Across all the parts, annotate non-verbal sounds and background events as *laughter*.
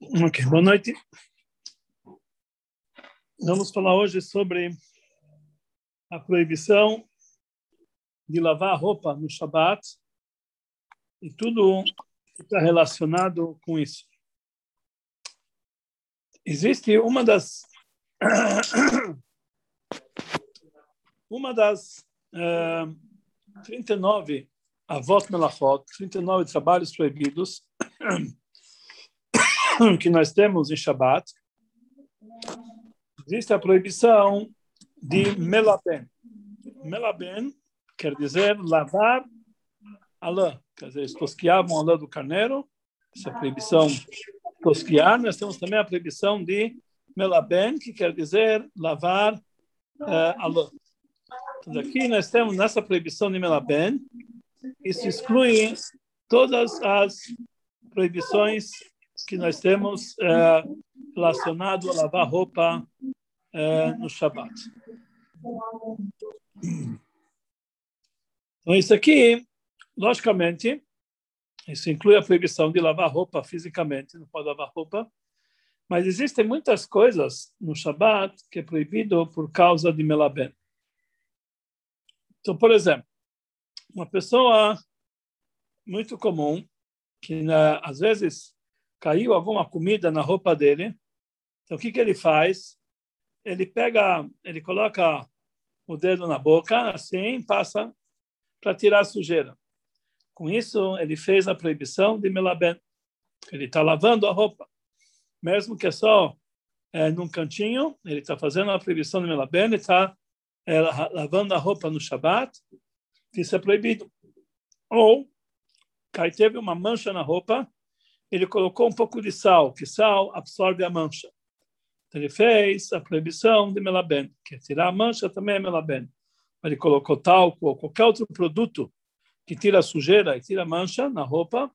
Ok, boa noite. Vamos falar hoje sobre a proibição de lavar roupa no Shabat e tudo que está relacionado com isso. Existe uma das *coughs* uma das uh, 39 avot melachot, 39 trabalhos proibidos *coughs* *coughs* que nós temos em Shabat, existe a proibição de melaben. Melaben quer dizer lavar a lã, quer dizer, tosquiavam a lã do carneiro, essa é proibição tosquiar. Nós temos também a proibição de melaben, que quer dizer lavar uh, a lã. Então, aqui nós temos nessa proibição de melaben, isso exclui todas as proibições que nós temos é, relacionado a lavar roupa é, no Shabat. Então, isso aqui, logicamente, isso inclui a proibição de lavar roupa fisicamente, não pode lavar roupa, mas existem muitas coisas no Shabat que é proibido por causa de melaben. Então, por exemplo, uma pessoa muito comum que né, às vezes caiu alguma comida na roupa dele. Então, o que, que ele faz? Ele pega, ele coloca o dedo na boca, assim, passa para tirar a sujeira. Com isso, ele fez a proibição de melaben. Ele está lavando a roupa. Mesmo que é só é, num cantinho, ele está fazendo a proibição de melaben, ele está é, lavando a roupa no Shabat, isso é proibido. Ou, cai teve uma mancha na roupa, ele colocou um pouco de sal, que sal absorve a mancha. Então, ele fez a proibição de melaben, que é tirar a mancha também é melaben. Ele colocou talco ou qualquer outro produto que tira a sujeira e tira a mancha na roupa,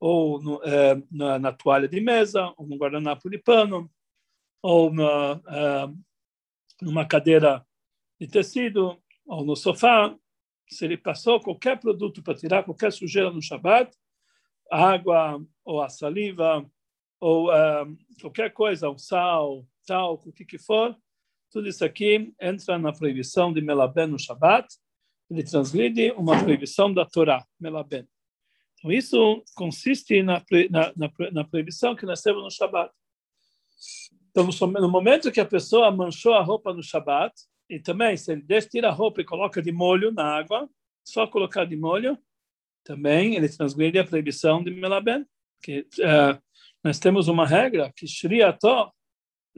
ou no, é, na, na, toalha de mesa, ou no guardanapo de pano, ou na, é, numa cadeira de tecido, ou no sofá. Se ele passou qualquer produto para tirar qualquer sujeira no Shabat, água ou a saliva ou uh, qualquer coisa, o sal, talco, o que que for, tudo isso aqui entra na proibição de melaben no Shabat, ele transgride uma proibição da Torá, melaben. Então isso consiste na, na, na, na proibição que nós temos no Shabat. Então, no momento que a pessoa manchou a roupa no Shabat, e também, se ele tira a roupa e coloca de molho na água, só colocar de molho, também ele transgride a proibição de melaben. Que, uh, nós temos uma regra que shriato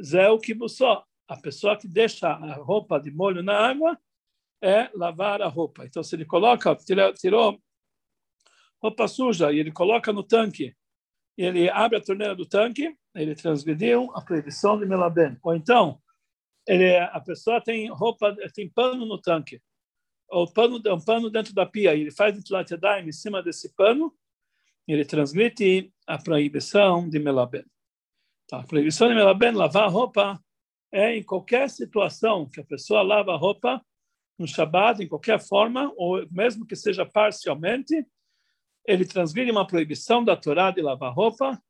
zeu kibussó. A pessoa que deixa a roupa de molho na água é lavar a roupa. Então, se ele coloca, tirou roupa suja e ele coloca no tanque, e ele abre a torneira do tanque, ele transgrediu a proibição de melaben. Ou então, ele, a pessoa tem roupa, tem pano no tanque o pano, um pano dentro da pia, ele faz Netilat Yadayim em cima desse pano, ele transmite a proibição de melaben. Então, a proibição de melaben, lavar a roupa, é em qualquer situação que a pessoa lava a roupa, no Shabbat, em qualquer forma, ou mesmo que seja parcialmente, ele transgride uma proibição da Torá de lavar roupa,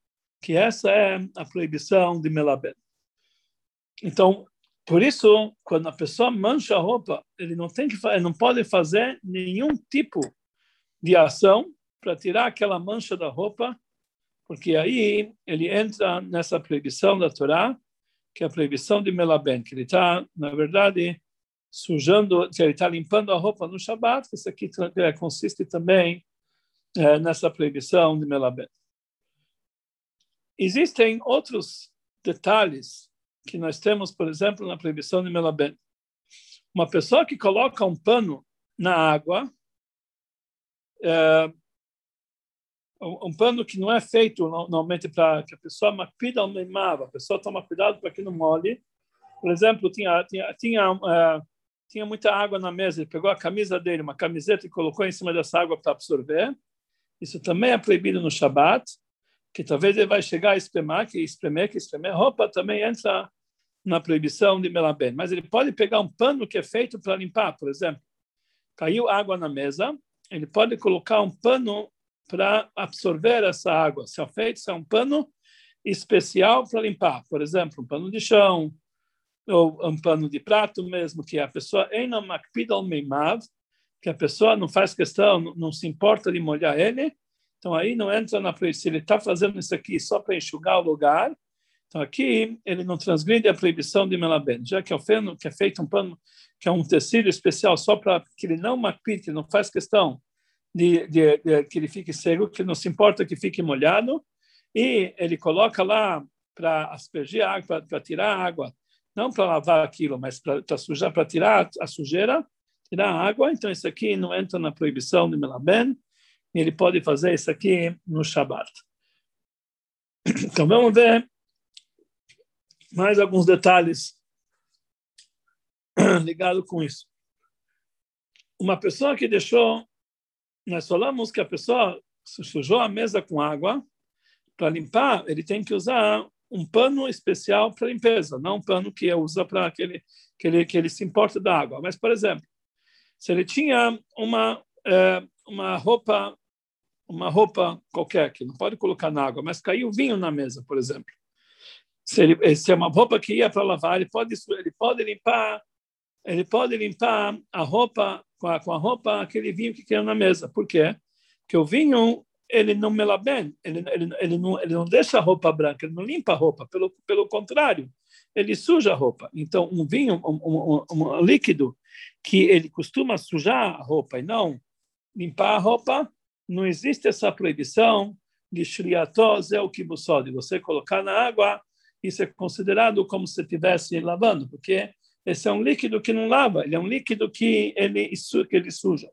que essa é a proibição de melaben. Então, por isso, quando a pessoa mancha a roupa, ele não tem que ele não pode fazer nenhum tipo de ação para tirar aquela mancha da roupa, porque aí ele entra nessa proibição da Torá, que é a proibição de melaben, que ele está, na verdade, sujando, que ele está limpando a roupa no Shabat, isso aqui é, consiste também é, nessa proibição de melaben. Existem outros detalhes que nós temos, por exemplo, na proibição de melaben. Uma pessoa que coloca um pano na água, é, um pano que não é feito normalmente para que a pessoa macpida ao meimava, a pessoa toma cuidado para que não molhe. Por exemplo, tinha tinha tinha, uh, tinha muita água na mesa, ele pegou a camisa dele, uma camiseta e colocou em cima dessa água para absorver. Isso também é proibido no Shabat, que talvez ele vai chegar a espremer, que espremer, que espremer roupa também entra na proibição de melaben, mas ele pode pegar um pano que é feito para limpar, por exemplo. Caiu água na mesa, ele pode colocar um pano para absorver essa água. Se é feito, se é um pano especial para limpar, por exemplo, um pano de chão, ou um pano de prato mesmo, que a pessoa que a pessoa não faz questão, não, se importa de molhar ele, então aí não entra na proibição. Ele está fazendo isso aqui só para enxugar o lugar, então aqui ele não transgride a proibição de melaben, já que é o feno que é feito um pano que é um tecido especial só para que ele não ele não faz questão de, de, de, que ele fique seco, que não se importa que fique molhado, e ele coloca lá para aspergir água, para tirar água, não para lavar aquilo, mas para sujar, para tirar a sujeira, tirar a água. Então isso aqui não entra na proibição de melaben, ele pode fazer isso aqui no Shabat. Então vamos ver mais alguns detalhes *clears throat* ligados com isso. Uma pessoa que deixou nós falamos que a pessoa sujou a mesa com água, para limpar, ele tem que usar um pano especial para limpeza, não um pano que usa para que ele, que, ele, que ele se importa da água. Mas, por exemplo, se ele tinha uma, é, uma roupa uma roupa qualquer, que não pode colocar na água, mas caiu vinho na mesa, por exemplo. Se, ele, se é uma roupa que ia para lavar, ele pode, ele pode limpar ele pode limpar a roupa com a, com a roupa aquele vinho que caiu na mesa. Por quê? Porque o vinho ele não mela bem, ele, ele, ele, não, ele não deixa a roupa branca, ele não limpa a roupa, pelo, pelo contrário, ele suja a roupa. Então, um vinho, um, um, um, líquido que ele costuma sujar a roupa e não limpar a roupa, não existe essa proibição de shriatós é o de você colocar na água, isso é considerado como se estivesse lavando, porque esse é um líquido que não lava, ele é um líquido que ele, que ele suja.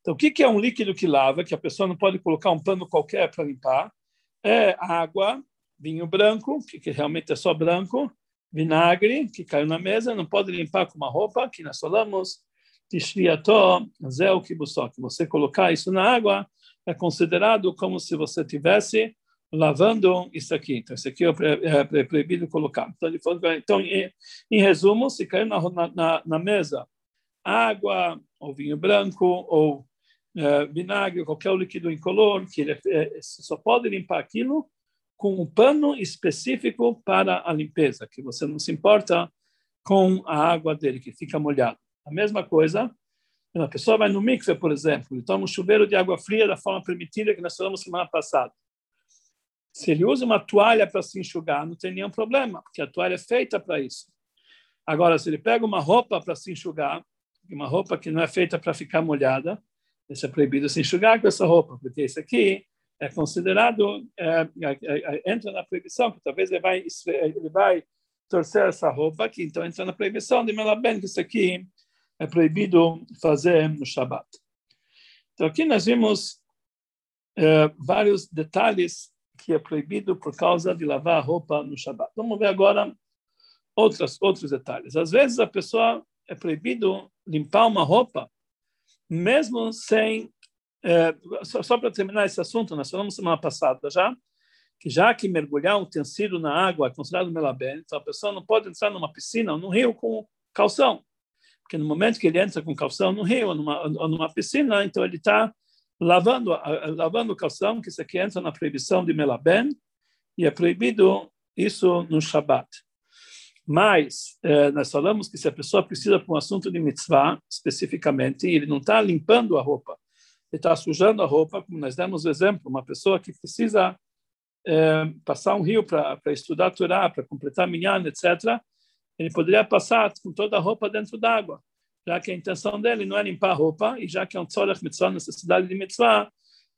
Então, o que é um líquido que lava, que a pessoa não pode colocar um pano qualquer para limpar? É água, vinho branco, que, realmente é só branco, vinagre, que caiu na mesa, não pode limpar com uma roupa, que nós falamos, tishriató, zéu kibusó, que você colocar isso na água é considerado como se você tivesse lavando isso aqui. Então, isso aqui é, é, é proibido colocar. Então, ele falou, então em, em resumo, se caiu na, na, na, mesa água, ou vinho branco, ou é, vinagre, qualquer líquido incolor, que ele é, só pode limpar aquilo com um pano específico para a limpeza, que você não se importa com a água dele, que fica molhado. A mesma coisa, a pessoa vai no mikve, por exemplo, e toma um chuveiro de água fria da forma permitida que nós falamos semana passada. Se ele usa uma toalha para se enxugar, não tem nenhum problema, porque a toalha é feita para isso. Agora, se ele pega uma roupa para se enxugar, uma roupa que não é feita para ficar molhada, isso é proibido se enxugar com essa roupa, porque isso aqui é considerado, é, é, é, entra na proibição, que talvez ele vai, ele vai torcer essa roupa aqui, então entra na proibição de Melaben, que isso aqui é proibido fazer no Shabat. Então aqui nós vimos é, vários detalhes que é proibido por causa de lavar a roupa no Shabat. Vamos ver agora outros outros detalhes. Às vezes a pessoa é proibido limpar uma roupa, mesmo sem. É, só, só para terminar esse assunto, nós falamos semana passada já, que já que mergulhar um tecido na água é considerado melabé, então a pessoa não pode entrar numa piscina ou num rio com calção. Porque no momento que ele entra com calção no rio ou numa, ou numa piscina, então ele está lavando, lavando o calção, que isso aqui entra na proibição de Melaben, e é proibido isso no Shabat. Mas eh, nós falamos que se a pessoa precisa para um assunto de mitzvah, especificamente, ele não está limpando a roupa, ele está sujando a roupa, como nós demos o exemplo, uma pessoa que precisa eh, passar um rio para estudar Torá, para completar minyan, etc., ele poderia passar com toda a roupa dentro d'água já que a intenção dele não é limpar a roupa, e já que é um tzorech mitzvah, necessidade de mitzvah,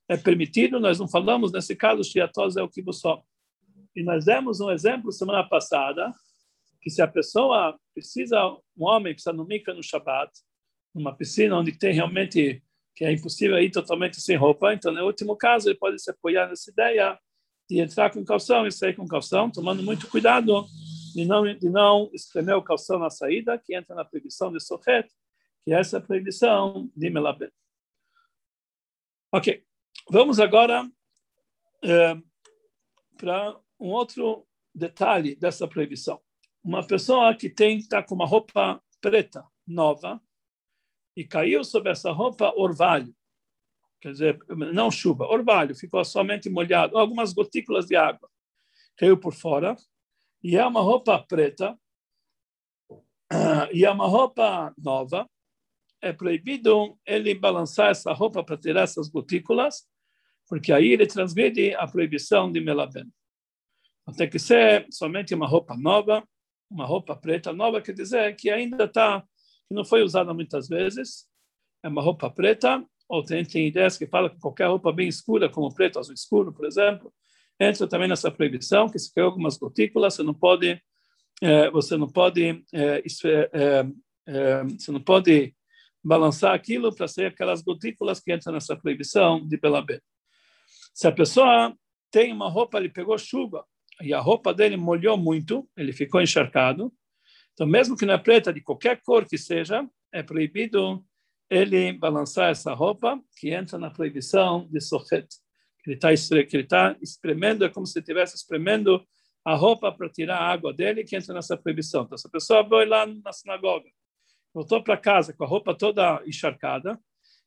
é permitido, nós não falamos, nesse caso, shiatoz é o kibusó. E nós demos um exemplo semana passada, que se a pessoa precisa, um homem precisa no mikveh no Shabbat, numa piscina onde tem realmente, que é impossível ir totalmente sem roupa, então no último caso ele pode se apoiar nessa ideia de entrar com calção e sair com calção, tomando muito cuidado de não, de não espremer o calção na saída, que entra na proibição de Sochet, que é essa proibição de Melabet. Ok, vamos agora é, para um outro detalhe dessa proibição. Uma pessoa que tem está com uma roupa preta, nova, e caiu sobre essa roupa orvalho, quer dizer, não chuva, orvalho, ficou somente molhado, algumas gotículas de água caiu por fora, e é uma roupa preta, e é uma roupa nova, é proibido ele balançar essa roupa para tirar essas gotículas, porque aí ele transmite a proibição de melaben. Então, tem que ser somente uma roupa nova, uma roupa preta nova, quer dizer que ainda está, que não foi usada muitas vezes, é uma roupa preta, ou tem, tem ideias que falam que qualquer roupa bem escura, como preto, azul escuro, por exemplo, entra também nessa proibição, que se caiu algumas gotículas, você não pode, é, você não pode, é, é, é, você não pode balançar aquilo para sair aquelas gotículas que entram nessa proibição de Belabé. Se a pessoa tem uma roupa, ele pegou chuva, e a roupa dele molhou muito, ele ficou encharcado, então mesmo que não é preta, de qualquer cor que seja, é proibido ele balançar essa roupa, que entra na proibição de sochet ele está que ele tá espremendo, é como se estivesse espremendo a roupa para tirar a água dele, que entra nessa proibição. Então, se a pessoa foi lá na sinagoga, voltou para casa com a roupa toda encharcada,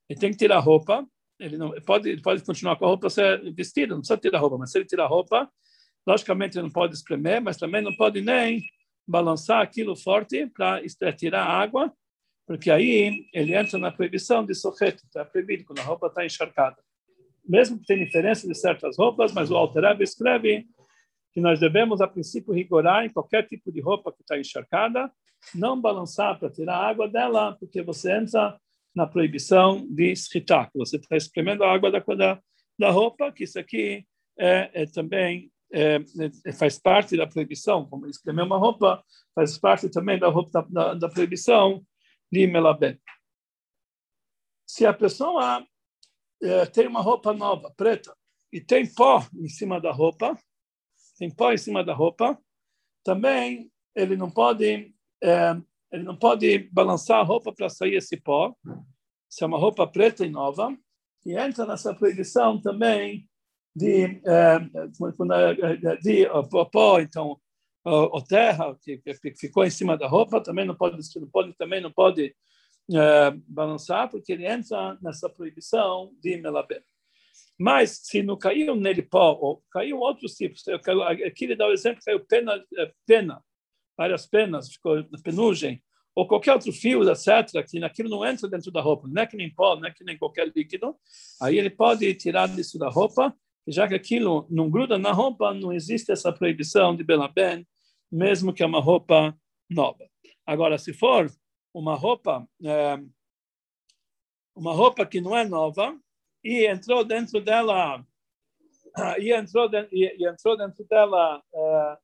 ele tem que tirar a roupa, ele não pode, pode continuar com a roupa vestida, não precisa tirar a roupa, mas se ele tirar a roupa, logicamente ele não pode espremer, mas também não pode nem balançar aquilo forte para tirar a água, porque aí ele entra na proibição de sojet, está proibido quando a roupa está encharcada mesmo que tenha diferença de certas roupas, mas o Alterab escreve que nós devemos, a princípio, rigorar em qualquer tipo de roupa que está encharcada, não balançar para tirar a água dela, porque você entra na proibição de escritar, você está espremendo a água da, da, da roupa, que isso aqui é, é também é, é, faz parte da proibição, como espremer uma roupa, faz parte também da, roupa, da, da proibição de melabé. Se a pessoa é, tem uma roupa nova, preta, e tem pó em cima da roupa, tem pó em cima da roupa, também ele não pode é, ele não pode balançar a roupa para sair esse pó. Se é uma roupa preta e nova, e entra nessa proibição também de é, de, de pó, então o terra que ficou em cima da roupa também não pode, não pode também não pode é, balançar, porque ele entra nessa proibição de melabé. Mas se não caiu nele pó, ou caiu outros tipos, aqui ele dá o exemplo, caiu pena, é, pena várias penas, ficou penugem, ou qualquer outro fio, etc., que aquilo não entra dentro da roupa, não é que nem pó, não é que nem qualquer líquido, aí ele pode tirar isso da roupa, já que aquilo não gruda na roupa, não existe essa proibição de Belabén, mesmo que é uma roupa nova. Agora, se for uma roupa, é, uma roupa que não é nova e entrou dentro dela e entrou dentro, e, e entrou dentro dela é,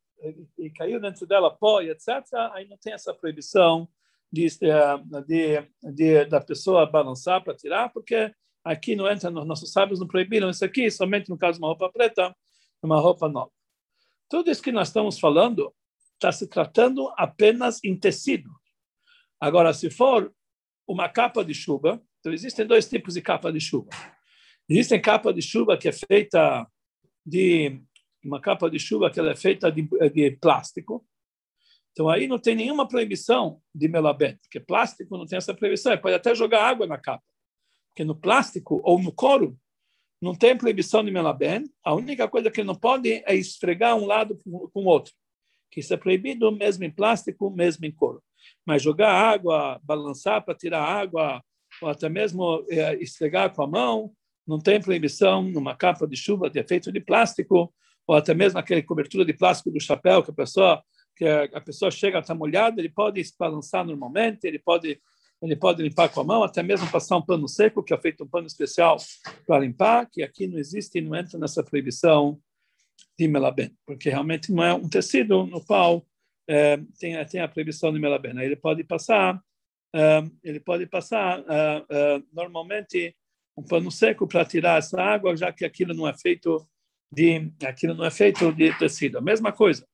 e, caiu dentro dela pó e etc. Aí não tem essa proibição de, é, de, de da pessoa balançar para tirar, porque aqui não entra, nossos sábios não proibiram isso aqui, somente no caso de uma roupa preta, uma roupa nova. Tudo isso que nós estamos falando está se tratando apenas em tecido. Agora, se for uma capa de chuva, então existem dois tipos de capa de chuva. Existem capa de chuva que é feita de uma capa de chuva que ela é feita de, de plástico. Então aí não tem nenhuma proibição de melabé, porque plástico não tem essa proibição. Ele pode até jogar água na capa, porque no plástico ou no couro não tem proibição de melabé. A única coisa que não pode é esfregar um lado com o outro, que isso é proibido mesmo em plástico, mesmo em couro. Mas jogar água, balançar para tirar água, ou até mesmo é, esfregar com a mão, não tem proibição numa capa de chuva de efeito de plástico, ou até mesmo aquele cobertura de plástico do chapéu que a pessoa que a pessoa chega está molhada, ele pode balançar normalmente, ele pode ele pode limpar com a mão, até mesmo passar um pano seco, que é feito um pano especial para limpar, que aqui não existe e não entra nessa proibição de melabem, porque realmente não é um tecido no qual é, tem, tem a proibição de melabena. Ele pode passar, é, ele pode passar é, é, normalmente um pano seco para tirar essa água, já que aquilo não é feito de aquilo não é feito de tecido. A mesma coisa.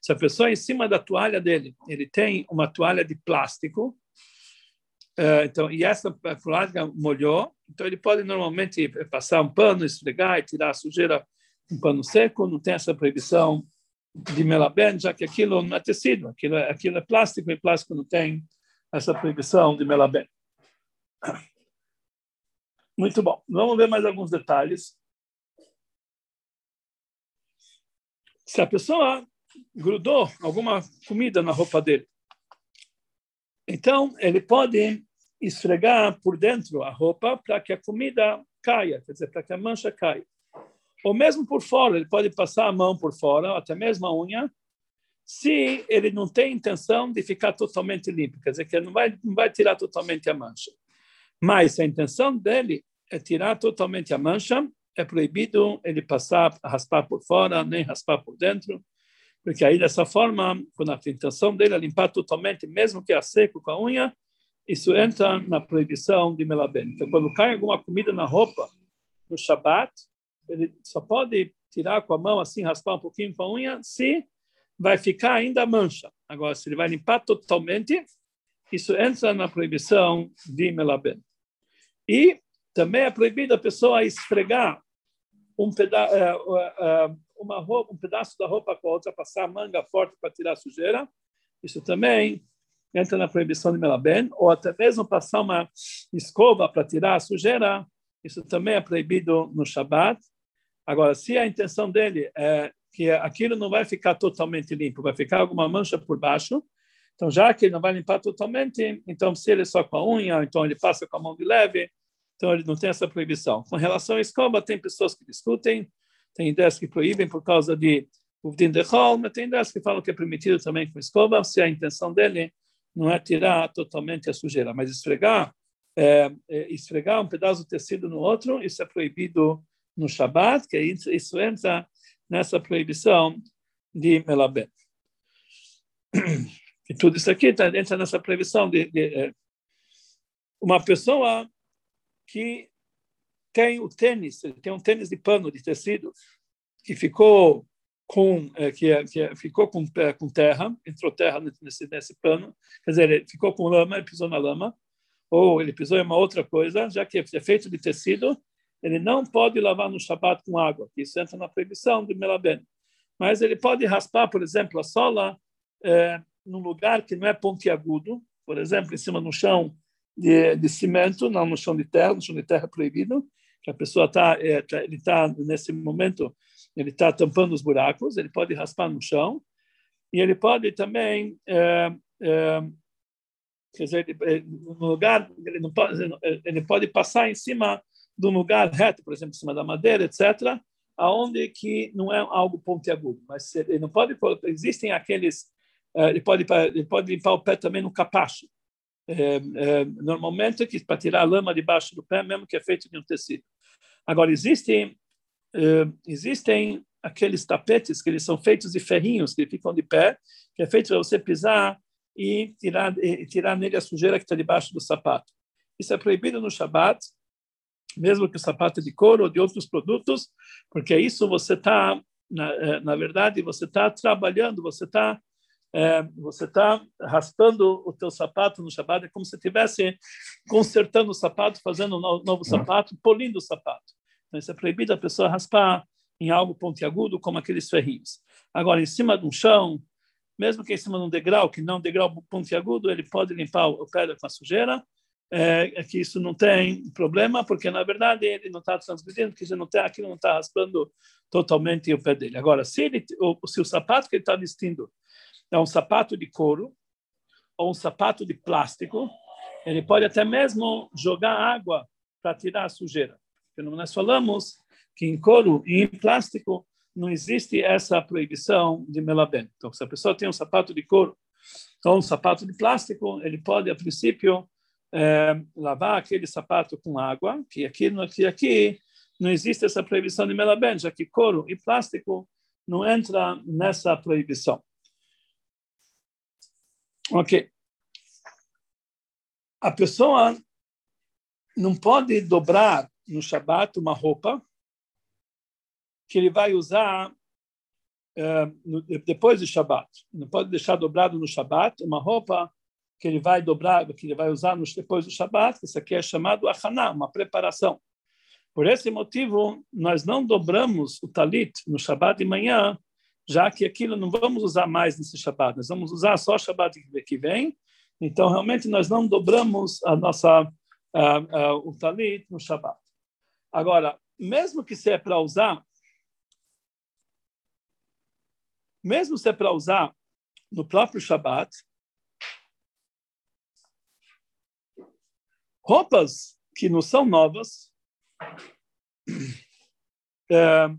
Se a pessoa em cima da toalha dele, ele tem uma toalha de plástico, então e essa toalha molhou, então ele pode normalmente passar um pano, esfregar e tirar a sujeira um pano seco, não tem essa proibição de melaben, já que aquilo não é tecido, aquilo é, aquilo é plástico, e plástico não tem essa proibição de melaben. Muito bom. Vamos ver mais alguns detalhes. se a pessoa grudou alguma comida na roupa dele, então ele pode esfregar por dentro a roupa para que a comida caia, quer dizer, para que a mancha caia. Ou mesmo por fora, ele pode passar a mão por fora, até mesmo a unha, se ele não tem intenção de ficar totalmente limpo, quer dizer, que ele não vai, não vai tirar totalmente a mancha. Mas a intenção dele é tirar totalmente a mancha, é proibido ele passar, raspar por fora, nem raspar por dentro, porque aí dessa forma, quando a intenção dele é limpar totalmente, mesmo que a seco com a unha, isso entra na proibição de melaben. Então, quando cai alguma comida na roupa no Shabat, ele só pode tirar com a mão assim, raspar um pouquinho com a unha, se vai ficar ainda mancha. Agora, se ele vai limpar totalmente, isso entra na proibição de melaben. E também é proibido a pessoa esfregar um, peda uh, uh, uma roupa, um pedaço da roupa com a outra, passar a manga forte para tirar a sujeira. Isso também entra na proibição de melaben, ou até mesmo passar uma escova para tirar a sujeira, isso também é proibido no Shabat. Agora, se a intenção dele é que aquilo não vai ficar totalmente limpo, vai ficar alguma mancha por baixo, então já que ele não vai limpar totalmente, então se ele é só com a unha, então ele passa com a mão de leve, então ele não tem essa proibição. Com relação à escova, tem pessoas que discutem, tem ideias que proíbem por causa de Uvdin de mas tem ideias que falam que é permitido também com escova, se a intenção dele não é tirar totalmente a sujeira, mas esfregar, é, é, esfregar um pedaço de tecido no outro, isso é proibido no Shabat, que isso, entra nessa proibição de Melabé. E tudo isso aqui tá, entra nessa proibição de, de, é, uma pessoa que tem o tênis, tem um tênis de pano, de tecido, que ficou com é, que, é, que ficou com, com terra, entrou terra nesse, nesse pano, quer dizer, ele ficou com lama, ele pisou na lama, ou ele pisou em uma outra coisa, já que é feito de tecido, ele não pode lavar no Shabat com água, que isso entra na proibição de Melaben. Mas ele pode raspar, por exemplo, a sola é, num lugar que não é pontiagudo, por exemplo, em cima no chão de, de cimento, não no chão de terra, no chão de terra é proibido, que a pessoa está, é, tá, ele está nesse momento, ele está tampando os buracos, ele pode raspar no chão e ele pode também, é, é, quer dizer, no lugar, ele pode, ele pode passar em cima um lugar reto, por exemplo, em cima da madeira, etc., aonde que não é algo pontiagudo, mas ele não pode, existem aqueles, é, ele pode, ele pode limpar o pé também no capacho, é, é, normalmente que para tirar a lama debaixo do pé, mesmo que é feito de um tecido. Agora existem é, existem aqueles tapetes que eles são feitos de ferrinhos que ficam de pé, que é feito para você pisar e tirar e tirar nele a sujeira que está debaixo do sapato. Isso é proibido no Shabat, mesmo que o sapato é de couro ou de outros produtos, porque isso você está na, é, na verdade você está trabalhando, você está é, você está raspando o teu sapato no Shabbat, é como se estivesse consertando o sapato, fazendo um novo sapato, polindo o sapato. Então, isso é proibido a pessoa raspar em algo pontiagudo, como aqueles ferrinhos. Agora, em cima de um chão, mesmo que em cima de um degrau, que não é um degrau pontiagudo, ele pode limpar o pé com a sujeira, é, é, que isso não tem problema, porque na verdade ele não está transgredindo, que não tem, aquilo não está raspando totalmente o pé dele. Agora, se, ele, o, se o sapato que ele está vestindo é um sapato de couro ou um sapato de plástico, ele pode até mesmo jogar água para tirar a sujeira. Porque nós falamos que em couro e em plástico não existe essa proibição de melaben. Então, se a pessoa tem um sapato de couro ou um sapato de plástico, ele pode, a princípio, é, lavar aquele sapato com água, que aqui, aqui não existe essa proibição de melaben, já que couro e plástico não entra nessa proibição. Ok. A pessoa não pode dobrar no Shabat uma roupa que ele vai usar uh, no, depois do Shabat. Não pode deixar dobrado no Shabat uma roupa que ele vai dobrar, que ele vai usar no, depois do Shabat. Isso aqui é chamado achaná, uma preparação. Por esse motivo, nós não dobramos o talit no Shabat de manhã já que aquilo não vamos usar mais nesse Shabbat, nós vamos usar só o Shabbat que vem. Então, realmente, nós não dobramos a nossa, uh, uh, o talit no Shabbat. Agora, mesmo que seja para usar mesmo se é para usar no próprio Shabat, roupas que não são novas, *clears throat* é,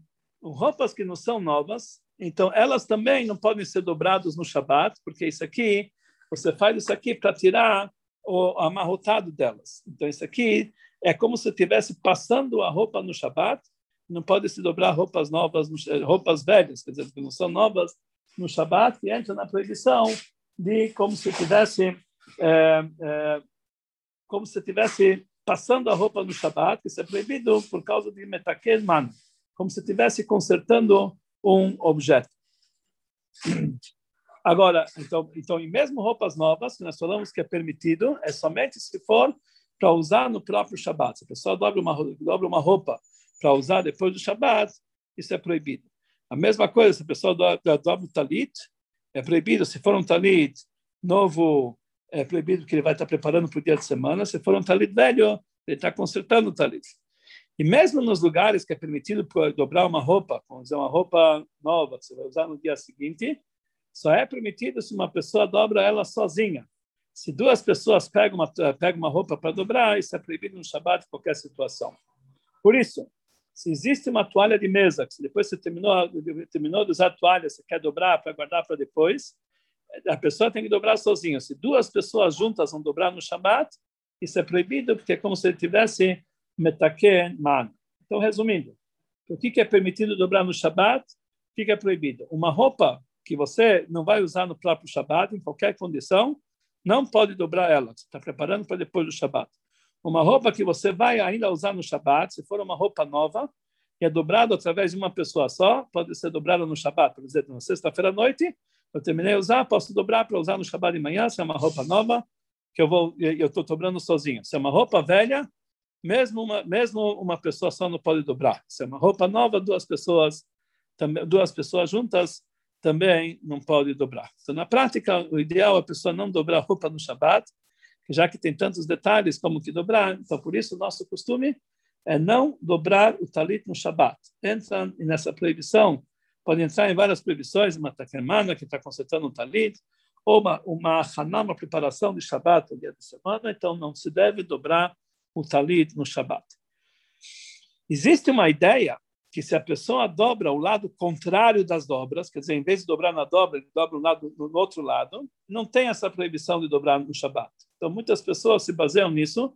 roupas que não são novas, então elas também não podem ser dobradas no Shabat, porque isso aqui, você faz isso aqui para tirar o amarrotado delas. Então isso aqui é como se estivesse passando a roupa no Shabat, não pode se dobrar roupas novas, roupas velhas, quer dizer, que não são novas no Shabat, e entra na proibição de como se tivesse é, é, como se tivesse passando a roupa no Shabat, isso é proibido por causa de metaken man, como se estivesse consertando um objeto. *clears throat* Agora, então, então, e mesmo roupas novas, que nós falamos que é permitido, é somente se for para usar no próprio Shabat. Se a pessoa dobra uma, dobra uma roupa para usar depois do Shabat, isso é proibido. A mesma coisa, se a pessoa dobra, dobra o talit, é proibido. Se for um talit novo, é proibido que ele vai estar preparando para o dia de semana. Se for um talit velho, ele está consertando o talit. E mesmo nos lugares que é permitido dobrar uma roupa, vamos dizer, uma roupa nova, que você vai usar no dia seguinte, só é permitido se uma pessoa dobra ela sozinha. Se duas pessoas pegam uma, pegam uma roupa para dobrar, isso é proibido no Shabat em qualquer situação. Por isso, se existe uma toalha de mesa, que depois você terminou, terminou de usar a toalha, você quer dobrar para guardar para depois, a pessoa tem que dobrar sozinha. Se duas pessoas juntas vão dobrar no Shabat, isso é proibido, porque é como se ele tivesse metaken man. Então, resumindo, o que é permitido dobrar no Shabat? O que é proibido? Uma roupa que você não vai usar no próprio Shabat, em qualquer condição, não pode dobrar ela. Você está preparando para depois do Shabat. Uma roupa que você vai ainda usar no Shabat, se for uma roupa nova, que é dobrada através de uma pessoa só, pode ser dobrada no Shabat. Por exemplo, na sexta-feira à noite, eu terminei de usar, posso dobrar para usar no Shabat de manhã, se é uma roupa nova, que eu vou, eu estou dobrando sozinho. Se é uma roupa velha, mesmo uma, mesmo uma pessoa só não pode dobrar. Se é uma roupa nova, duas pessoas, também, duas pessoas juntas também não pode dobrar. Então, na prática, o ideal é a pessoa não dobrar roupa no Shabat, já que tem tantos detalhes como que dobrar, então por isso o nosso costume é não dobrar o talit no Shabat. Entra nessa proibição, pode entrar em várias proibições, uma takermana que está consertando um talit, ou uma, uma haná, uma preparação de Shabat, o dia de semana, então não se deve dobrar o talit no Shabat. Existe uma ideia que se a pessoa dobra o lado contrário das dobras, quer dizer, em vez de dobrar na dobra, ele dobra um lado, no outro lado, não tem essa proibição de dobrar no Shabat. Então, muitas pessoas se baseiam nisso,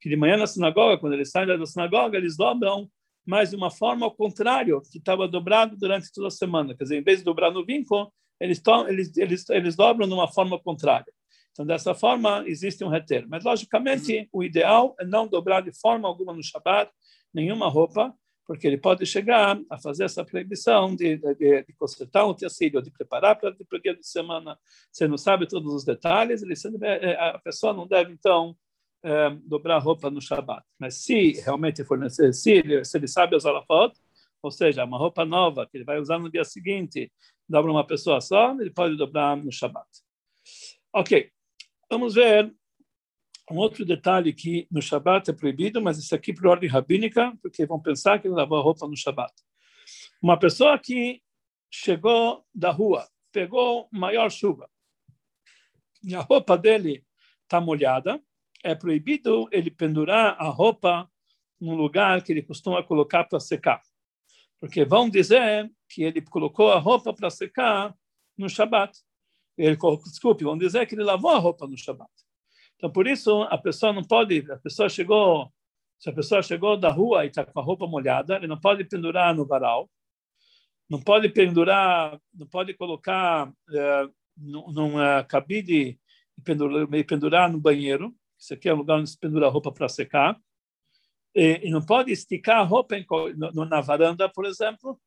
que de manhã na sinagoga, quando eles saem da sinagoga, eles dobram, mas de uma forma ao contrário, que estava dobrado durante toda a semana. Quer dizer, em vez de dobrar no vínculo, eles, eles, eles, eles dobram de uma forma contrária. Então, dessa forma, existe um reter. Mas, logicamente, o ideal é não dobrar de forma alguma no Shabat nenhuma roupa, porque ele pode chegar a fazer essa proibição de, de, de consertar um tecido, de preparar para o dia de semana. Você não sabe todos os detalhes, ele, é, a pessoa não deve, então, é, dobrar roupa no Shabat. Mas se realmente for necessário, se ele, sabe as alafot, ou seja, uma roupa nova que ele vai usar no dia seguinte, dobra uma pessoa só, ele pode dobrar no Shabat. Ok, vamos ver um outro detalhe que no Shabat é proibido, mas isso aqui por ordem rabínica, porque vão pensar que ele lavou a roupa no Shabat. Uma pessoa que chegou da rua, pegou maior chuva, e a roupa dele está molhada, é proibido ele pendurar a roupa num lugar que ele costuma colocar para secar. Porque vão dizer que ele colocou a roupa para secar no Shabat. Ele, desculpe, vão dizer que ele lavou a roupa no Shabat. Então, por isso, a pessoa não pode, a pessoa chegou, se a pessoa chegou da rua e está com a roupa molhada, ele não pode pendurar no varal, não pode pendurar, não pode colocar é, num cabide e pendurar, pendurar no banheiro, isso aqui é um lugar onde se pendura a roupa para secar, e, e, não pode esticar a roupa em, no, na varanda, por exemplo,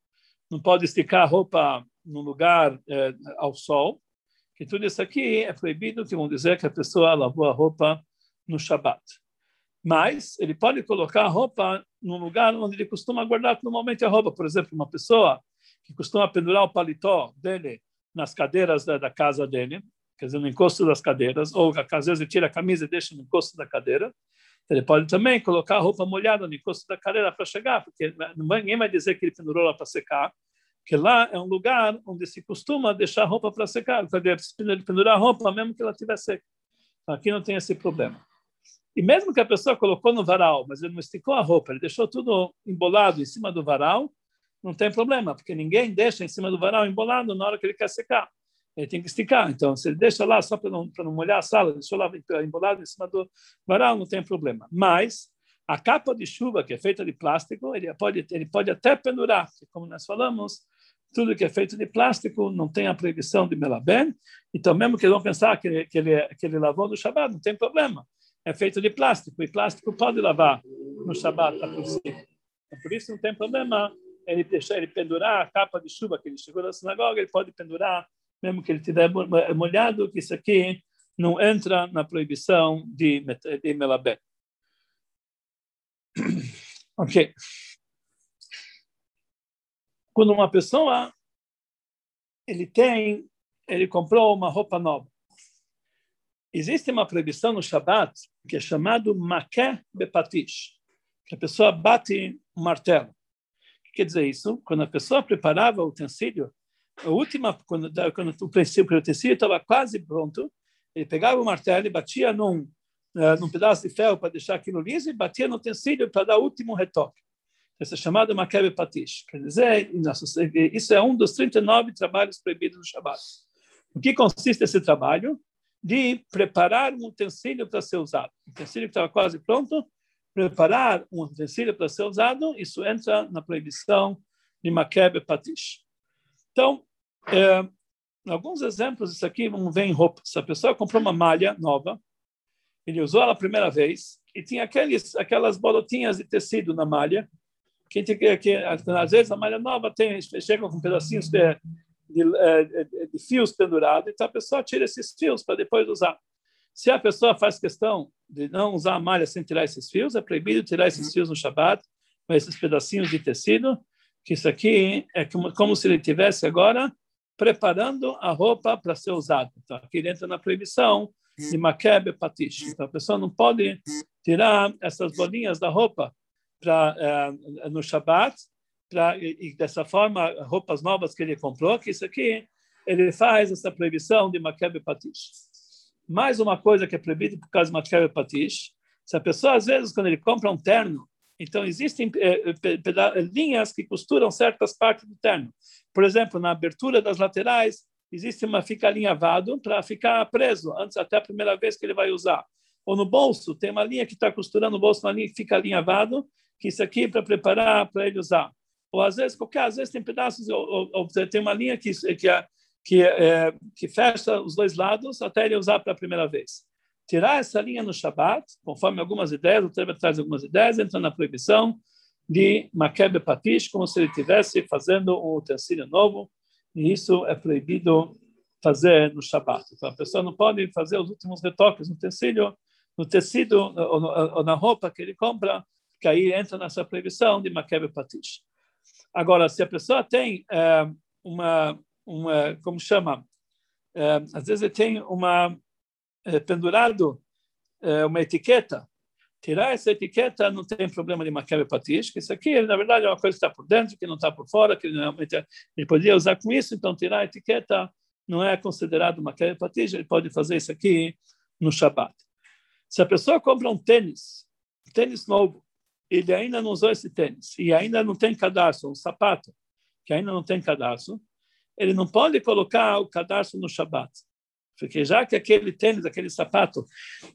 não pode esticar a roupa num lugar é, ao sol, que tudo isso aqui é proibido, que vão dizer que a pessoa lavou a roupa no Shabat. Mas ele pode colocar a roupa num lugar onde ele costuma guardar normalmente a roupa. Por exemplo, uma pessoa que costuma pendurar o paletó dele nas cadeiras da, da casa dele, quer dizer, no encosto das cadeiras, ou às vezes ele tira a camisa e deixa no encosto da cadeira. Ele pode também colocar a roupa molhada no encosto da cadeira para chegar, porque ninguém vai dizer que ele pendurou lá para secar, que lá é um lugar onde se costuma deixar roupa para secar, para pendurar a roupa mesmo que ela estiver seca. Então, aqui não tem esse problema. E mesmo que a pessoa colocou no varal, mas ele não esticou a roupa, ele deixou tudo embolado em cima do varal, não tem problema, porque ninguém deixa em cima do varal embolado na hora que ele quer secar. Ele tem que esticar. Então, se ele deixa lá só para não, não molhar a sala, deixou lá embolado em cima do varal, não tem problema. Mas a capa de chuva, que é feita de plástico, ele pode, ele pode até pendurar, como nós falamos, tudo que é feito de plástico não tem a proibição de melabem, então mesmo que eles vão pensar que ele, que ele, que ele lavou no Shabbat, não tem problema é feito de plástico, e plástico pode lavar no Shabat a por si. Então, por isso não tem problema ele deixar ele pendurar a capa de chuva que ele chegou na sinagoga, ele pode pendurar, mesmo que ele estiver molhado, que isso aqui não entra na proibição de, de melabé. *clears throat* Ok. Quando uma pessoa ele tem, ele comprou uma roupa nova, Existe uma proibição no Shabat que é chamado maké bepatish, que a pessoa bate um martelo. O que quer dizer isso? Quando a pessoa preparava o utensílio, a última, quando, quando o princípio o utensílio estava quase pronto, ele pegava o martelo e batia num, uh, num pedaço de ferro para deixar aquilo liso e batia no utensílio para dar o último retoque. Esse é chamado Makebe Patish. Quer dizer, isso é um dos 39 trabalhos proibidos no Shabat. O que consiste esse trabalho? de preparar um utensílio para ser usado. O utensílio que estava quase pronto, preparar um utensílio para ser usado, isso entra na proibição de Makebe Patish. Então, é, alguns exemplos isso aqui vamos ver em roupa. Se a pessoa comprou uma malha nova, ele usou ela a primeira vez e tinha aqueles, aquelas bolotinhas de tecido na malha, que, que, que às vezes a malha nova tem, chega com pedacinhos de, de, é, de fios pendurados, então a pessoa tira esses fios para depois usar. Se a pessoa faz questão de não usar a malha sem tirar esses fios, é proibido tirar esses fios no Shabat, com esses pedacinhos de tecido, que isso aqui é como, se ele tivesse agora preparando a roupa para ser usada. Então, aqui entra na proibição de maquebe patish. Então, a pessoa não pode tirar essas bolinhas da roupa pra, é, no Shabat pra, e, e, dessa forma, roupas novas que ele comprou, que isso aqui, ele faz essa proibição de Makebe Patish. Mais uma coisa que é proibida por causa de Makebe Patish, se a pessoa, às vezes, quando ele compra um terno, então existem é, é, linhas que costuram certas partes do terno. Por exemplo, na abertura das laterais, existe uma fica alinhavado para ficar preso, antes até a primeira vez que ele vai usar. Ou no bolso, tem uma linha que está costurando o bolso, uma linha que fica alinhavado, que isso aqui é para preparar para ele usar ou às vezes qualquer, às vezes tem pedaços, ou, ou, ou tem uma linha que que que, é, que fecha os dois lados até ele usar pela primeira vez. Tirar essa linha no Shabat, conforme algumas ideias, o Rebbe traz algumas ideias, entra na proibição de Makebe Patish, como se ele estivesse fazendo um utensílio novo, e isso é proibido fazer no Shabat. Então, a pessoa não pode fazer os últimos retoques no utensílio, no tecido ou, na roupa que ele compra, que aí entra nessa proibição de Makebe Patish. Agora, se a pessoa tem é, uma, uma, como chama, é, às vezes tem uma é, pendurado uma etiqueta, tirar essa etiqueta não tem problema de maquiagem patish, que isso aqui, na verdade, é uma coisa que está por dentro, que não está por fora, que realmente ele poderia usar com isso, então tirar a etiqueta não é considerado maquiagem patish, ele pode fazer isso aqui no Shabbat. Se a pessoa compra um tênis, um tênis novo, ele ainda não usou esse tênis e ainda não tem cadarço, um sapato que ainda não tem cadarço, ele não pode colocar o cadarço no Shabat. Porque já que aquele tênis, aquele sapato,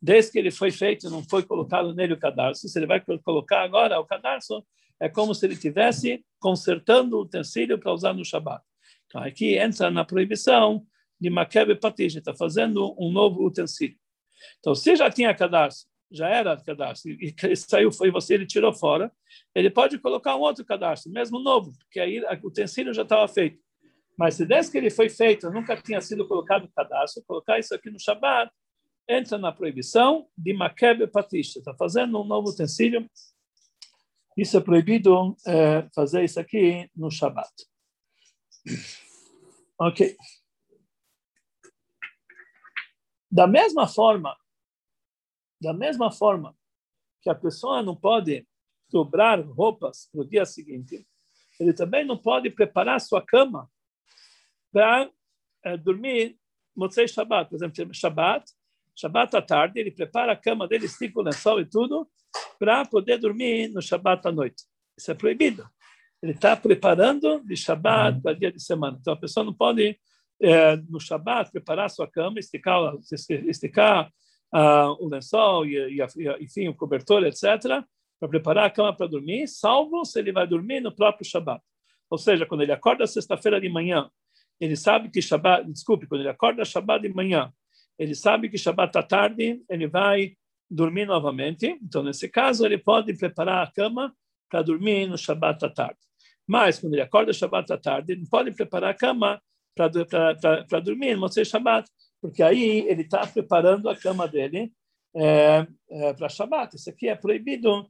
desde que ele foi feito, não foi colocado nele o cadarço, se ele vai colocar agora o cadarço, é como se ele estivesse consertando o utensílio para usar no Shabat. Então, aqui entra na proibição de Makebe Patish, está fazendo um novo utensílio. Então, se já tinha cadarço já era cadastro, e *laughs* saiu, foi você, ele tirou fora, ele pode colocar um outro cadastro, mesmo novo, porque aí o utensílio já estava feito. Mas se desde que ele foi feito, nunca tinha sido colocado cadastro, colocar isso aqui no Shabbat, entra na proibição de Makebe Patista. Está fazendo um novo utensílio. Isso é proibido é, fazer isso aqui no Shabbat. Ok. Da mesma forma da mesma forma que a pessoa não pode dobrar roupas no dia seguinte, ele também não pode preparar sua cama para é, dormir Motzei Shabbat, por exemplo, Shabbat, Shabbat à tarde, ele prepara a cama dele, estica o lençol e tudo, para poder dormir no Shabbat à noite. Isso é proibido. Ele está preparando de Shabbat para dia de semana. Então, a pessoa não pode, é, no Shabbat, preparar sua cama, esticar, esticar uh, o lençol e, e, e, enfim, o cobertor, etc., para preparar a cama para dormir, salvo se ele vai dormir no próprio Shabbat. Ou seja, quando ele acorda sexta-feira de manhã, ele sabe que Shabbat, desculpe, quando ele acorda Shabbat de manhã, ele sabe que Shabbat à tarde ele vai dormir novamente. Então, nesse caso, ele pode preparar a cama para dormir no Shabbat à tarde. Mas, quando ele acorda Shabbat à tarde, ele pode preparar a cama para dormir no Shabbat, porque aí ele está preparando a cama dele é, é, para Shabbat. Isso aqui é proibido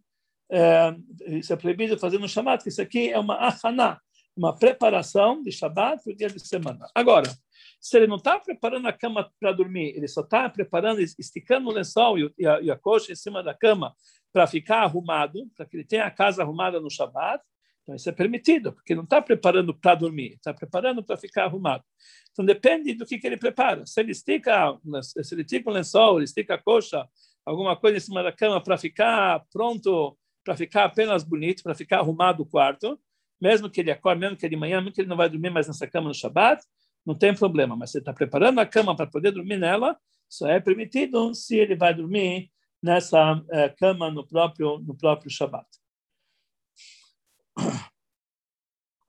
é, isso é proibido fazer no Shabbat, isso aqui é uma achaná, uma preparação de Shabbat para o dia de semana. Agora, se ele não está preparando a cama para dormir, ele só está preparando, esticando o lençol e a, e a coxa em cima da cama para ficar arrumado, para que ele tenha a casa arrumada no Shabbat, então isso é permitido, porque não está preparando para dormir, está preparando para ficar arrumado. Então depende do que, que ele prepara. Se ele estica, se ele estica o lençol, ele estica a coxa, alguma coisa em cima da cama para ficar pronto para ficar apenas bonito, para ficar arrumado o quarto, mesmo que ele acorde, mesmo que ele manhã, mesmo que ele não vai dormir mais nessa cama no Shabat, não tem problema. Mas você está preparando a cama para poder dormir nela, só é permitido se ele vai dormir nessa é, cama no próprio no próprio Shabat. *clears throat*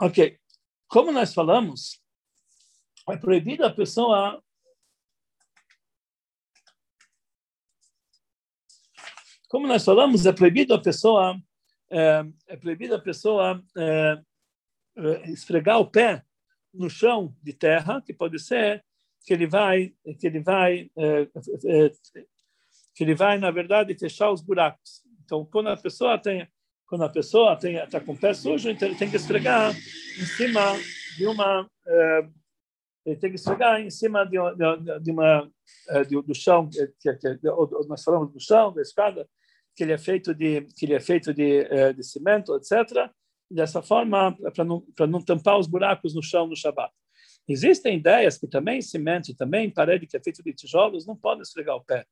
Ok. Como nós falamos, é proibido a pessoa Como nós falamos, é proibido a pessoa é, é proibido a pessoa é, é, esfregar o pé no chão de terra, que pode ser que ele vai que ele vai é, é, que ele vai na verdade fechar os buracos. Então, quando a pessoa tem quando a pessoa tem está com o pé sujo, então ele tem que esfregar em cima de uma ele tem que esfregar em cima de, de, de uma do chão que, que, nós falamos do chão da escada que ele é feito de que ele é feito de, eh, de cimento, etc. Dessa forma, para não para não tampar os buracos no chão no Shabat. Existem ideias que também cimento, também parede que é feito de tijolos, não pode esfregar o pé,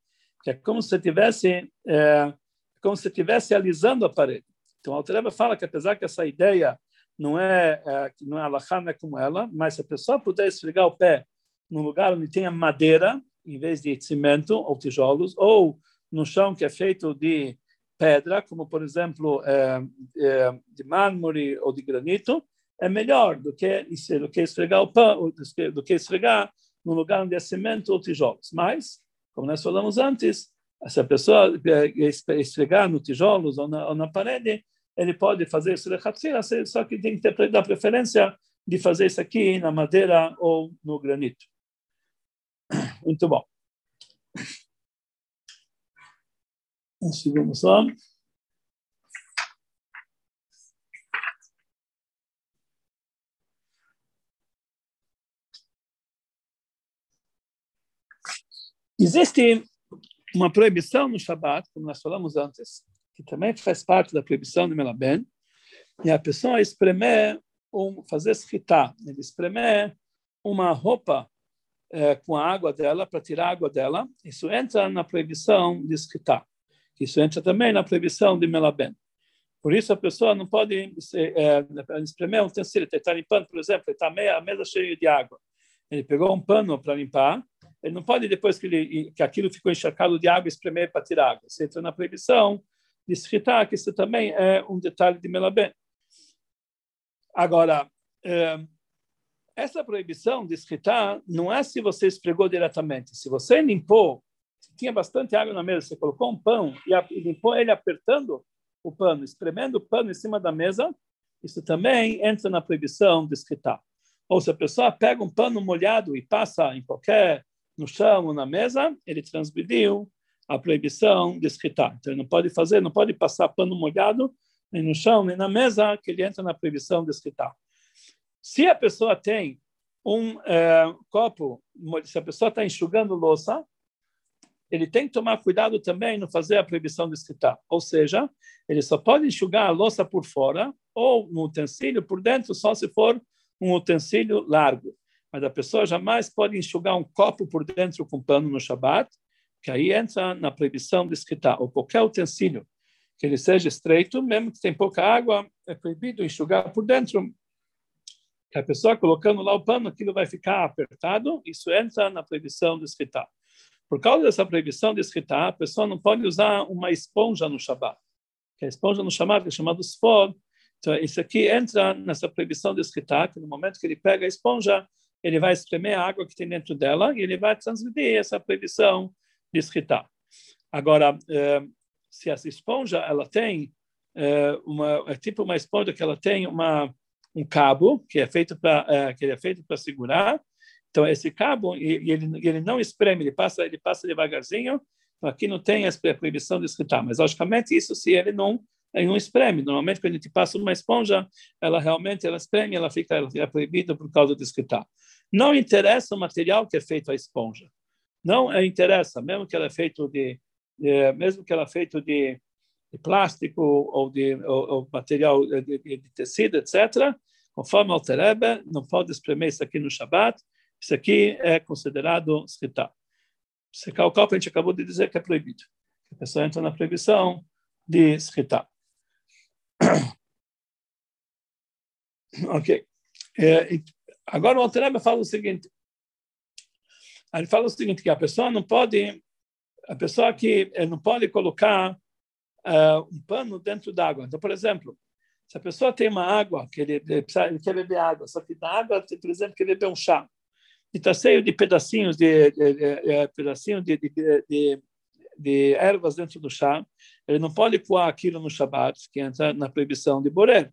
que é como se tivesse é, como se estivesse alisando a parede. Então, a Altareba fala que apesar que essa ideia não é, é não é alahá, não é como ela, mas se a pessoa puder esfregar o pé num lugar onde tenha madeira, em vez de cimento ou tijolos, ou no chão que é feito de pedra, como por exemplo é, é, de mármore ou de granito, é melhor do que, do que esfregar o pão, do que esfregar no lugar onde é cimento ou tijolos. Mas, como nós falamos antes, se a pessoa esfregar no tijolos ou na, ou na parede, ele pode fazer isso de só que tem que ter a preferência de fazer isso aqui na madeira ou no granito. *coughs* Muito bom. Um segundo só. Existe uma proibição no Shabat, como nós falamos antes, que também faz parte da proibição do Melaben, e a pessoa espremer, um, fazer escritar, ele espremer uma roupa é, com a água dela, para tirar a água dela, isso entra na proibição de escritar. Isso entra também na proibição de melaben. Por isso, a pessoa não pode é, espremer um utensílio. Ele está limpando, por exemplo, está meia, a mesa cheia de água. Ele pegou um pano para limpar. Ele não pode, depois que, ele, que aquilo ficou encharcado de água, espremer para tirar água. Isso entra na proibição de escritar, que isso também é um detalhe de melaben. Agora, é, essa proibição de escritar não é se você esfregou diretamente. Se você limpou tinha bastante água na mesa, você colocou um pão e limpou ele apertando o pano, espremendo o pano em cima da mesa, isso também entra na proibição de escritar. Ou se a pessoa pega um pano molhado e passa em qualquer, no chão ou na mesa, ele transgrediu a proibição de escritar. Então, ele não pode fazer, não pode passar pano molhado nem no chão, nem na mesa, que ele entra na proibição de escritar. Se a pessoa tem um é, copo, se a pessoa está enxugando louça, ele tem que tomar cuidado também no fazer a proibição de escritar. Ou seja, ele só pode enxugar a louça por fora ou no utensílio por dentro, só se for um utensílio largo. Mas a pessoa jamais pode enxugar um copo por dentro com pano no Shabat, que aí entra na proibição de escritar, ou qualquer utensílio que ele seja estreito, mesmo que tem pouca água, é proibido enxugar por dentro. Que a pessoa colocando lá o pano, aquilo vai ficar apertado, isso entra na proibição de escritar. Por causa dessa proibição de escritar, a pessoa não pode usar uma esponja no Shabat. Que a esponja no Shabat é chamada sfod. Então, isso aqui entra nessa proibição de escritar, que no momento que ele pega a esponja, ele vai espremer a água que tem dentro dela e ele vai transmitir essa proibição de escritar. Agora, eh, se essa esponja ela tem eh, uma é tipo uma esponja que ela tem uma um cabo que é feito para eh, que é feito para segurar então, esse cabo, ele, ele não espreme, ele passa, ele passa devagarzinho. Então, aqui não tem a proibição de escritar, mas, logicamente, isso se ele não, ele não espreme. Normalmente, quando a gente passa uma esponja, ela realmente ela espreme, ela fica, ela fica proibida por causa de escritar. Não interessa o material que é feito a esponja. Não interessa, mesmo que ela é feito de, de mesmo que ela é feito de, de plástico ou de ou, ou material de, de, tecido, etc. Conforme o Alterebe, não pode espremer isso aqui no Shabat, isso aqui é considerado escritar. Secar o a gente acabou de dizer que é proibido. A pessoa entra na proibição de escritar. *clears throat* ok. É, agora o Altareba fala o seguinte. Ele fala o seguinte, que a pessoa não pode, a pessoa que não pode colocar uh, um pano dentro d'água. Então, por exemplo, se a pessoa tem uma água, que ele, ele, precisa, ele quer beber água, só que na água, por exemplo, quer beber um chá e está cheio de pedacinhos de, de, de, de pedacinho de, de, de, ervas dentro do chá. Ele não pode coar aquilo no Shabat, que entra na proibição de Boré.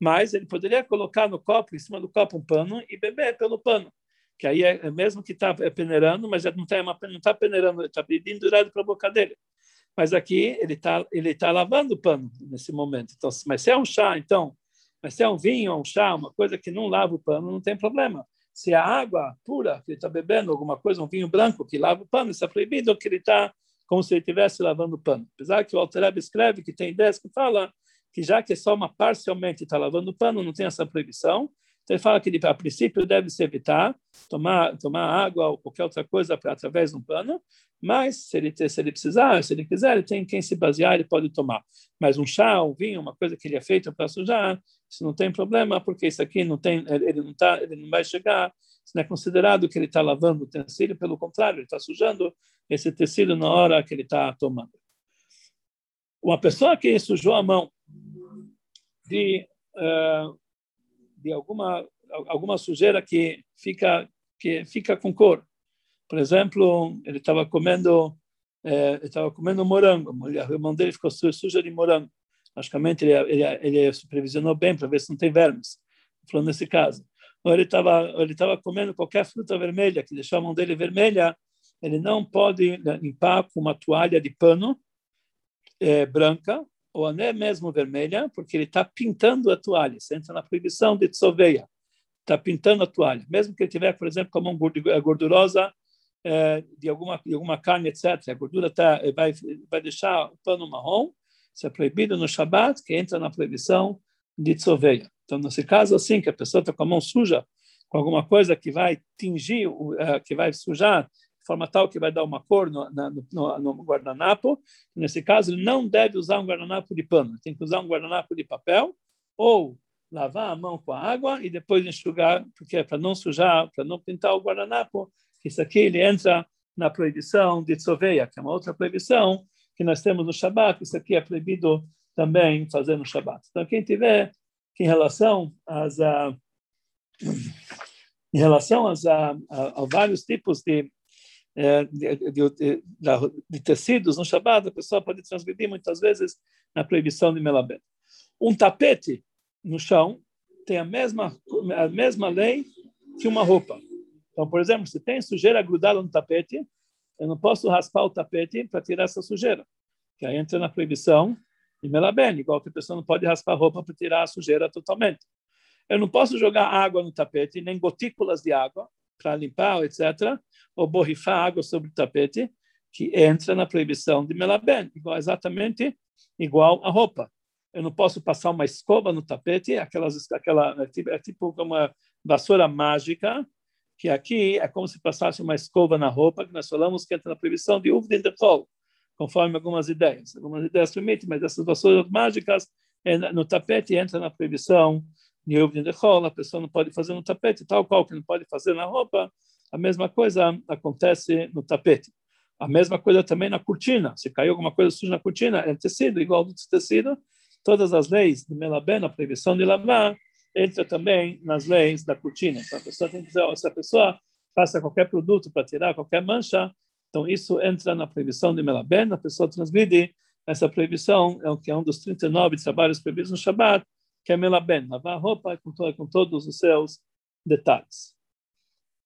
Mas ele poderia colocar no copo, em cima do copo, um pano e beber pelo pano. Que aí é, é mesmo que está peneirando, mas não está tá peneirando, está pedindo direto para a boca dele. Mas aqui ele está ele tá lavando o pano nesse momento. Então, mas se é um chá, então, mas se é um vinho, um chá, uma coisa que não lava o pano, não tem problema se a água pura que ele está bebendo, alguma coisa, um vinho branco que lava o pano, isso é proibido, que ele está como se ele estivesse lavando o pano. Apesar que o Altereb escreve que tem ideias que fala que já que é só uma parcialmente está lavando o pano, não tem essa proibição. Então ele fala que a princípio deve se evitar tomar tomar água ou qualquer outra coisa pra, através de um pano, mas se ele se ele precisar, se ele quiser, ele tem quem se basear, ele pode tomar. Mas um chá, um vinho, uma coisa que ele é feito para sujar, isso não tem problema, porque isso aqui não tem, ele não tá, ele não vai chegar, isso não é considerado que ele está lavando o tecido, pelo contrário, ele está sujando esse tecido na hora que ele está tomando. Uma pessoa que sujou a mão de uh, de alguma alguma sujeira que fica que fica com cor. Por exemplo, ele estava comendo é, estava comendo morango, a mão dele ficou suja de morango. Logicamente, ele, ele, ele supervisionou bem para ver se não tem vermes, falando nesse caso. Ou ele estava ele estava comendo qualquer fruta vermelha que deixou a mão dele vermelha, ele não pode limpar com uma toalha de pano é, branca ou até mesmo vermelha, porque ele está pintando a toalha. Você entra na proibição de tsoveia. Está pintando a toalha. Mesmo que ele tiver, por exemplo, como uma gordurosa é, de, alguma, de alguma carne, etc. A gordura tá, vai, vai deixar o pano marrom. Isso é proibido no Shabat, que entra na proibição de tsoveia. Então, nesse caso, assim, que a pessoa está com a mão suja, com alguma coisa que vai tingir, uh, que vai sujar de forma tal que vai dar uma cor no, no, no, guardanapo. Nesse caso, ele não deve usar um guardanapo de pano, tem que usar um guardanapo de papel ou lavar a mão com a água e depois enxugar, porque é para não sujar, para não pintar o guardanapo, que isso aqui ele entra na proibição de tsoveia, que é uma outra proibição que nós temos no Shabat, isso aqui é proibido também fazer no Shabat. Então, quem tiver que em relação às, a, em relação às, a, a, a vários tipos de é, de, de, de, tecidos no Shabbat, a pessoa pode transgredir muitas vezes na proibição de melabé. Um tapete no chão tem a mesma, a mesma lei que uma roupa. Então, por exemplo, se tem sujeira grudada no tapete, eu não posso raspar o tapete para tirar essa sujeira, que aí entra na proibição de melabé, igual que a pessoa não pode raspar a roupa para tirar a sujeira totalmente. Eu não posso jogar água no tapete, nem gotículas de água, para limpar, etc., ou borrifar água sobre o tapete, que entra na proibição de melaben, igual, exatamente igual a roupa. Eu não posso passar uma escova no tapete, aquelas, aquela, é tipo, é tipo uma vassoura mágica, que aqui é como se passasse uma escova na roupa, que nós falamos que entra na proibição de uva de sol, conforme algumas ideias. Algumas ideias permitem, mas essas vassouras mágicas no tapete entra na proibição de uva de sol, a pessoa não pode fazer no tapete, tal qual que não pode fazer na roupa, a mesma coisa acontece no tapete. A mesma coisa também na cortina. Se caiu alguma coisa suja na cortina, é tecido, igual do tecido. Todas as leis de Melabé, a proibição de lavar, entra também nas leis da cortina. Então, a pessoa tem que dizer, se a pessoa passa qualquer produto para tirar qualquer mancha, então isso entra na proibição de Melabé, a pessoa transmite essa proibição, é o que é um dos 39 trabalhos proibidos no Shabat, que é Melabé, lavar roupa com, com todos os seus detalhes.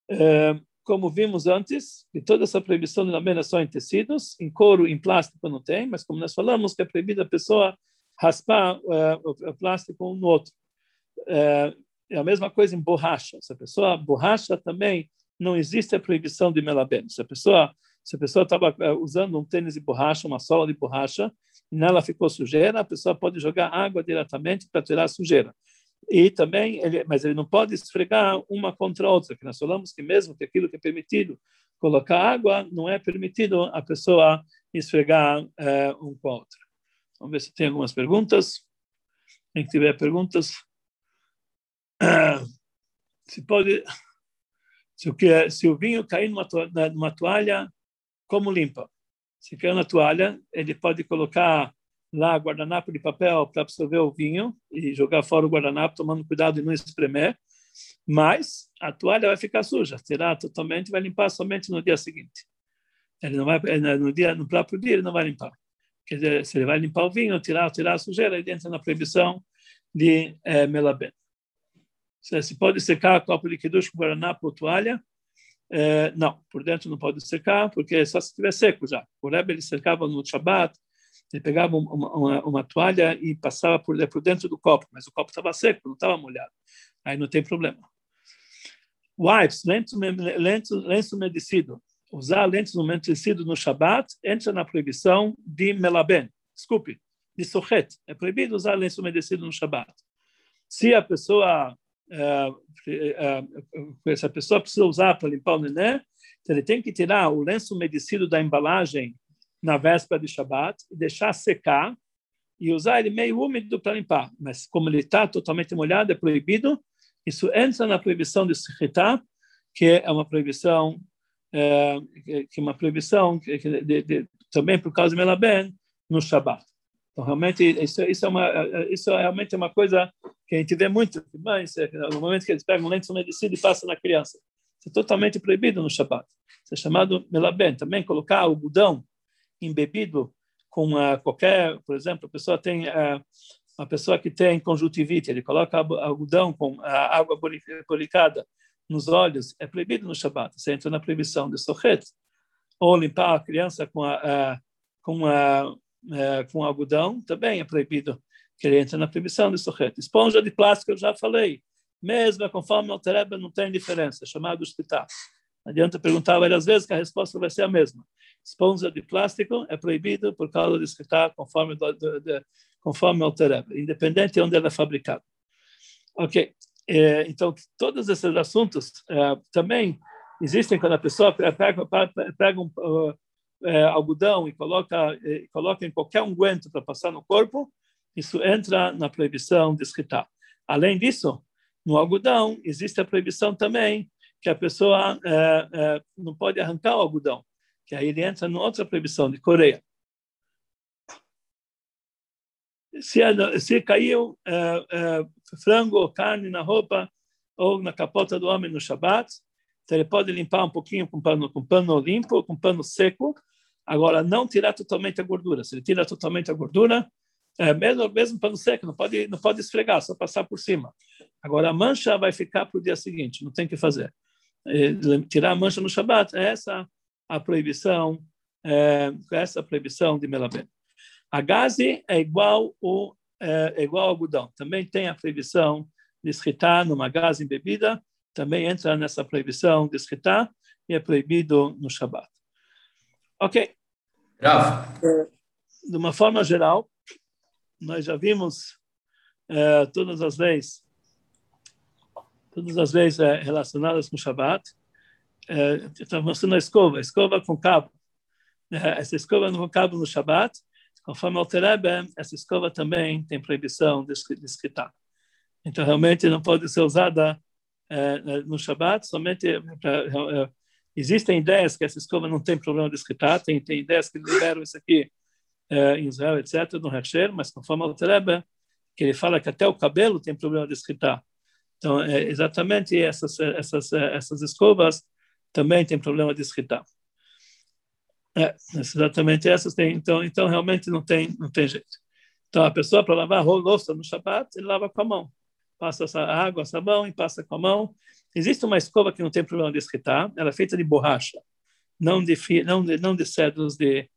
É, como vimos antes, que toda essa proibição de lamer é só em tecidos, em couro, em plástico não tem, mas como nós falamos, que é proibido a pessoa raspar uh, o plástico um no outro. Uh, é a mesma coisa em borracha. Se a pessoa borracha também, não existe a proibição de melaben. Se a pessoa se a pessoa estava uh, usando um tênis de borracha, uma sola de borracha, e nela ficou sujeira, a pessoa pode jogar água diretamente para tirar a sujeira e também ele, mas ele não pode esfregar uma contra a outra, que nós falamos que mesmo que aquilo que é permitido colocar água, não é permitido a pessoa esfregar é, um com a outra. Vamos ver se tem algumas perguntas. Quem tiver perguntas, *clears throat* se pode, se o, que, se o vinho cair numa, numa toalha, como limpa? Se cair na toalha, ele pode colocar lá guardanapo de papel para absorver o vinho e jogar fora o guardanapo, tomando cuidado de não espremer. Mas a toalha vai ficar suja, tirar totalmente, vai limpar somente no dia seguinte. Ele não vai no dia, no próprio dia ele não vai limpar. Quer dizer, se ele vai limpar o vinho, tirar, tirar a sujeira, ele entra na proibição de é, melaben. Se, se pode secar copo de kiddush com guardanapo ou toalha, é, não, por dentro não pode secar, porque só se estiver seco já. O Rebbe ele secava no Shabbat, ele pegava uma, uma, uma, toalha e passava por, por dentro do copo, mas o copo estava seco, não estava molhado. Aí não tem problema. Wipes, lenço, lenço, lenço umedecido. Usar lenço umedecido no Shabat entra na proibição de melaben. Desculpe, de sochet. É proibido usar lenço umedecido no Shabat. Se a pessoa uh, uh, se a pessoa precisa usar para limpar o neném, então ele tem que tirar o lenço umedecido da embalagem na véspera de Shabat e deixar secar e usar ele meio úmido para limpar. Mas como ele está totalmente molhado, é proibido. Isso entra na proibição de Sechitá, que é uma proibição é, que é uma proibição que, de, de, também por causa de Melaben no Shabat. Então, realmente, isso, isso, é uma, isso é realmente uma coisa que a gente vê muito. Mas, no momento que eles pegam lenço umedecido e passam na criança, isso é totalmente proibido no Shabat. Isso é chamado Melaben. Também colocar algodão embebido com qualquer, por exemplo, a pessoa tem uh, uma pessoa que tem conjuntivite, ele coloca algodão com água policada nos olhos, é proibido no Shabat. Você entra na proibição de sochet. Ou limpar a criança com a, com a, com algodão, também é proibido que ele entre na proibição de sochet. Esponja de plástico, eu já falei. Mesmo conforme o Tereba, não tem diferença, é chamado hospital. Não adianta perguntar várias vezes que a resposta vai ser a mesma esponja de plástico é proibido por causa de escritar conforme do, conforme o Tereb, independente de onde ela é fabricada. Ok, é, então todos esses assuntos é, também existem quando a pessoa pega, pega um é, algodão e coloca coloca em qualquer unguento para passar no corpo, isso entra na proibição de escritar. Além disso, no algodão existe a proibição também que a pessoa é, é, não pode arrancar o algodão que aí ele entra em outra proibição de Coreia. Se, se caiu uh, uh, frango ou carne na roupa ou na capota do homem no Shabat, então ele pode limpar um pouquinho com pano, com pano limpo, com pano seco. Agora, não tirar totalmente a gordura. Se ele tira totalmente a gordura, é, mesmo, mesmo pano seco, não pode, não pode esfregar, só passar por cima. Agora, a mancha vai ficar para o dia seguinte, não tem que fazer. É, tirar a mancha no Shabat, é essa a proibição, é, essa proibição de melaben. A gaze é igual o é, é igual ao algodão. Também tem a proibição de escritar numa gaze embebida, também entra nessa proibição de escritar e é proibido no Shabat. Ok. Rav. De uma forma geral, nós já vimos é, todas as leis, todas as leis é, relacionadas com Shabbat. É, mostrando a escova, a escova com cabo. É, essa escova com cabo no Shabbat, conforme o Terebe, essa escova também tem proibição de escritar. Então, realmente, não pode ser usada é, no Shabbat, somente pra, é, existem ideias que essa escova não tem problema de escritar, tem, tem ideias que liberam isso aqui em Israel, etc., no Hersher, mas conforme o Terebe, que ele fala que até o cabelo tem problema de escritar. Então, exatamente essas, essas, essas escovas também têm problema de escritar. É, exatamente essas tem. Então, então realmente não tem, não tem jeito. Então, a pessoa para lavar louça no Shabbat, ele lava com a mão. Passa essa água, sabão e passa com a mão. Existe uma escova que não tem problema de escritar, ela é feita de borracha, não de, não de, não de cédulas de.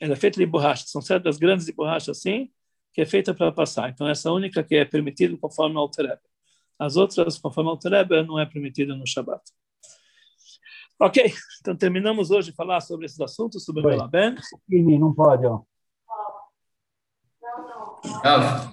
Ela é feita de borracha, são cédulas grandes de borracha assim, que é feita para passar. Então, essa única que é permitida conforme o Alterebe. As outras, conforme o Alterebe, não é permitida no Shabat. Ok, *laughs* então terminamos hoje de falar sobre esses assuntos, sobre o Belaben. Não pode, ó. Rav.